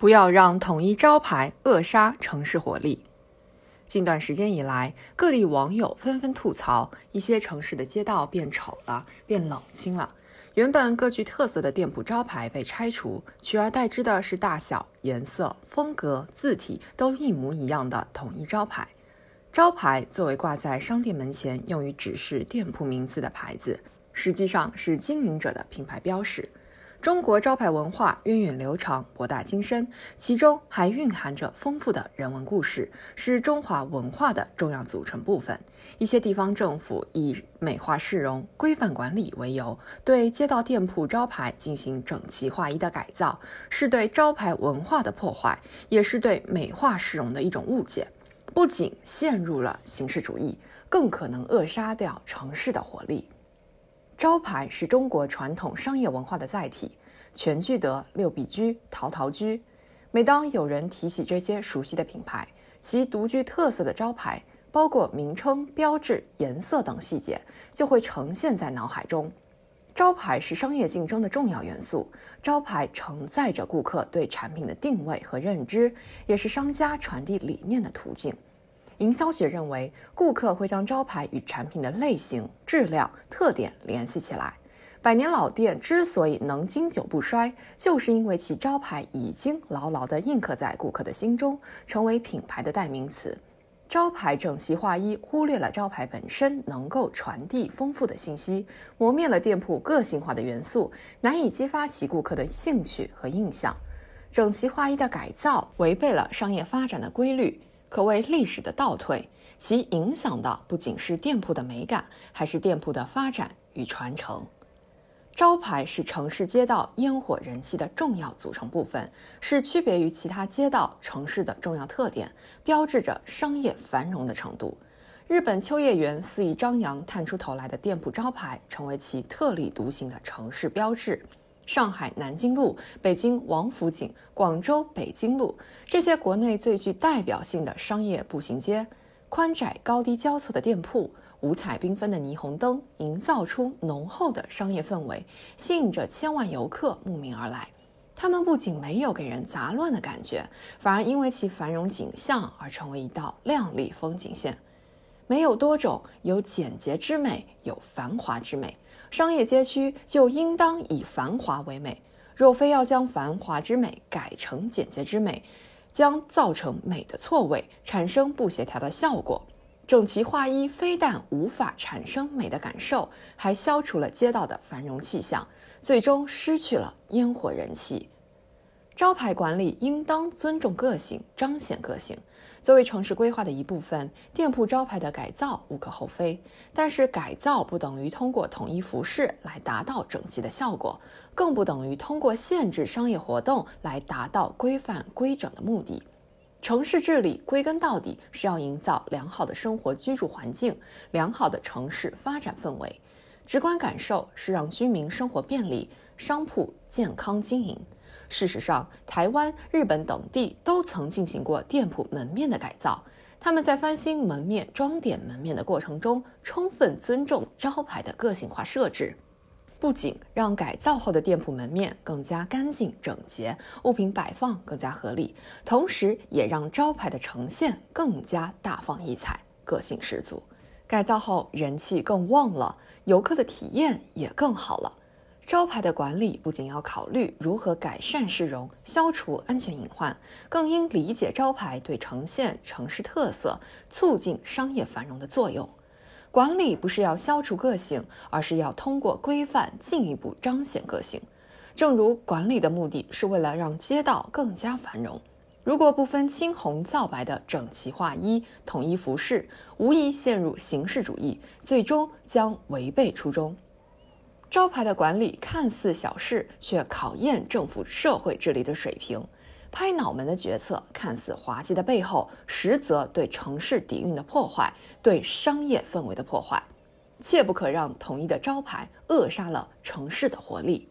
不要让统一招牌扼杀城市活力。近段时间以来，各地网友纷纷吐槽，一些城市的街道变丑了，变冷清了。原本各具特色的店铺招牌被拆除，取而代之的是大小、颜色、风格、字体都一模一样的统一招牌。招牌作为挂在商店门前用于指示店铺名字的牌子，实际上是经营者的品牌标识。中国招牌文化源远流长、博大精深，其中还蕴含着丰富的人文故事，是中华文化的重要组成部分。一些地方政府以美化市容、规范管理为由，对街道店铺招牌进行整齐划一的改造，是对招牌文化的破坏，也是对美化市容的一种误解。不仅陷入了形式主义，更可能扼杀掉城市的活力。招牌是中国传统商业文化的载体，全聚德、六必居、陶陶居。每当有人提起这些熟悉的品牌，其独具特色的招牌，包括名称、标志、颜色等细节，就会呈现在脑海中。招牌是商业竞争的重要元素，招牌承载着顾客对产品的定位和认知，也是商家传递理念的途径。营销学认为，顾客会将招牌与产品的类型、质量、特点联系起来。百年老店之所以能经久不衰，就是因为其招牌已经牢牢地印刻在顾客的心中，成为品牌的代名词。招牌整齐划一，忽略了招牌本身能够传递丰富的信息，磨灭了店铺个性化的元素，难以激发起顾客的兴趣和印象。整齐划一的改造违背了商业发展的规律。可谓历史的倒退，其影响的不仅是店铺的美感，还是店铺的发展与传承。招牌是城市街道烟火人气的重要组成部分，是区别于其他街道城市的重要特点，标志着商业繁荣的程度。日本秋叶原肆意张扬、探出头来的店铺招牌，成为其特立独行的城市标志。上海南京路、北京王府井、广州北京路，这些国内最具代表性的商业步行街，宽窄高低交错的店铺，五彩缤纷的霓虹灯，营造出浓厚的商业氛围，吸引着千万游客慕名而来。他们不仅没有给人杂乱的感觉，反而因为其繁荣景象而成为一道亮丽风景线。没有多种，有简洁之美，有繁华之美。商业街区就应当以繁华为美，若非要将繁华之美改成简洁之美，将造成美的错位，产生不协调的效果。整齐划一非但无法产生美的感受，还消除了街道的繁荣气象，最终失去了烟火人气。招牌管理应当尊重个性，彰显个性。作为城市规划的一部分，店铺招牌的改造无可厚非。但是，改造不等于通过统一服饰来达到整齐的效果，更不等于通过限制商业活动来达到规范规整的目的。城市治理归根到底是要营造良好的生活居住环境，良好的城市发展氛围。直观感受是让居民生活便利，商铺健康经营。事实上，台湾、日本等地都曾进行过店铺门面的改造。他们在翻新门面、装点门面的过程中，充分尊重招牌的个性化设置，不仅让改造后的店铺门面更加干净整洁，物品摆放更加合理，同时也让招牌的呈现更加大放异彩、个性十足。改造后人气更旺了，游客的体验也更好了。招牌的管理不仅要考虑如何改善市容、消除安全隐患，更应理解招牌对呈现城市特色、促进商业繁荣的作用。管理不是要消除个性，而是要通过规范进一步彰显个性。正如管理的目的是为了让街道更加繁荣，如果不分青红皂白的整齐划一、统一服饰，无疑陷入形式主义，最终将违背初衷。招牌的管理看似小事，却考验政府社会治理的水平。拍脑门的决策看似滑稽的背后，实则对城市底蕴的破坏，对商业氛围的破坏。切不可让统一的招牌扼杀了城市的活力。